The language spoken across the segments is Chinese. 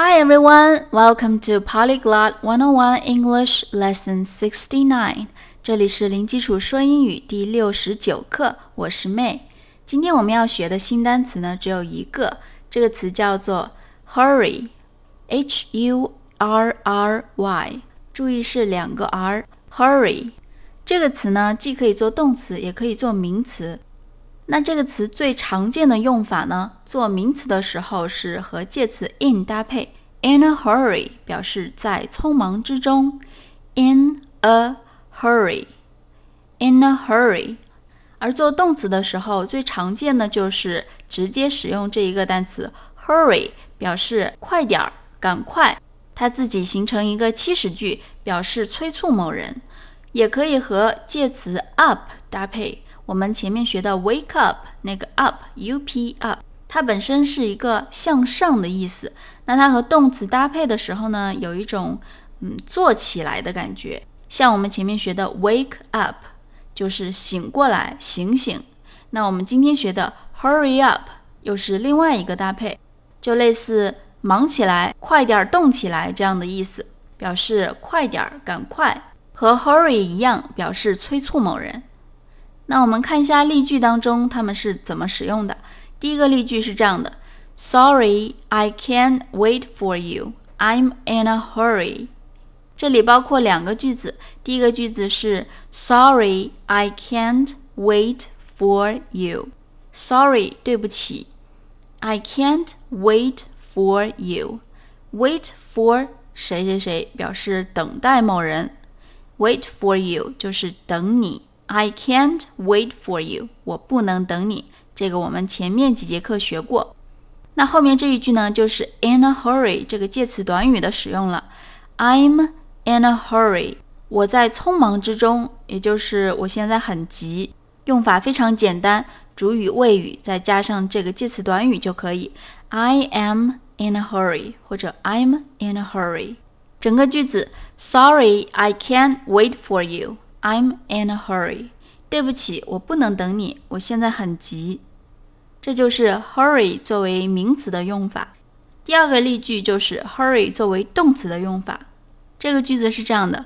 Hi everyone, welcome to Polyglot 101 English Lesson 69. 这里是零基础说英语第六十九课，我是 May。今天我们要学的新单词呢只有一个，这个词叫做 hurry，h u r r y，注意是两个 r，hurry。这个词呢既可以做动词，也可以做名词。那这个词最常见的用法呢，做名词的时候是和介词 in 搭配，in a hurry 表示在匆忙之中，in a hurry，in a hurry。而做动词的时候，最常见的就是直接使用这一个单词 hurry，表示快点儿、赶快，它自己形成一个祈使句，表示催促某人，也可以和介词 up 搭配。我们前面学的 wake up 那个 up，u p up，它本身是一个向上的意思。那它和动词搭配的时候呢，有一种嗯坐起来的感觉。像我们前面学的 wake up，就是醒过来、醒醒。那我们今天学的 hurry up 又是另外一个搭配，就类似忙起来、快点动起来这样的意思，表示快点、赶快，和 hurry 一样，表示催促某人。那我们看一下例句当中它们是怎么使用的。第一个例句是这样的：Sorry, I can't wait for you. I'm in a hurry. 这里包括两个句子。第一个句子是 Sorry, I can't wait for you. Sorry，对不起。I can't wait for you. Wait for 谁谁谁表示等待某人。Wait for you 就是等你。 I can't wait for you，我不能等你。这个我们前面几节课学过。那后面这一句呢，就是 in a hurry 这个介词短语的使用了。I'm in a hurry，我在匆忙之中，也就是我现在很急。用法非常简单，主语谓语再加上这个介词短语就可以。I am in a hurry，或者 I'm in a hurry。整个句子，Sorry, I can't wait for you。I'm in a hurry。对不起，我不能等你，我现在很急。这就是 hurry 作为名词的用法。第二个例句就是 hurry 作为动词的用法。这个句子是这样的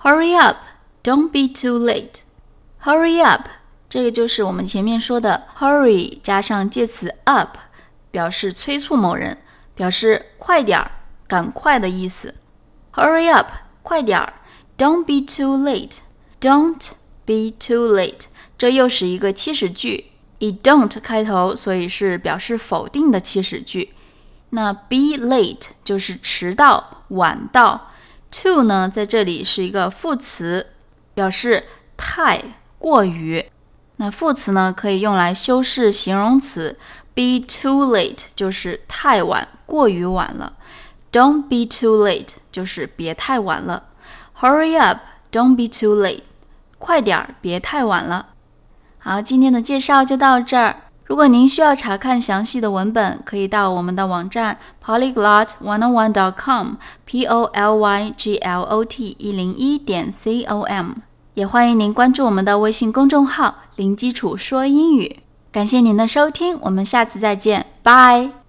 ：Hurry up, don't be too late. Hurry up，这个就是我们前面说的 hurry 加上介词 up，表示催促某人，表示快点儿、赶快的意思。Hurry up，快点儿，don't be too late。Don't be too late，这又是一个祈使句，以 don't 开头，所以是表示否定的祈使句。那 be late 就是迟到、晚到。Too 呢，在这里是一个副词，表示太过于。那副词呢，可以用来修饰形容词。Be too late 就是太晚、过于晚了。Don't be too late 就是别太晚了。Hurry up, don't be too late。快点儿，别太晚了。好，今天的介绍就到这儿。如果您需要查看详细的文本，可以到我们的网站 polyglot one on one dot com p o l y g l o t 一零一点 c o m。也欢迎您关注我们的微信公众号“零基础说英语”。感谢您的收听，我们下次再见，拜。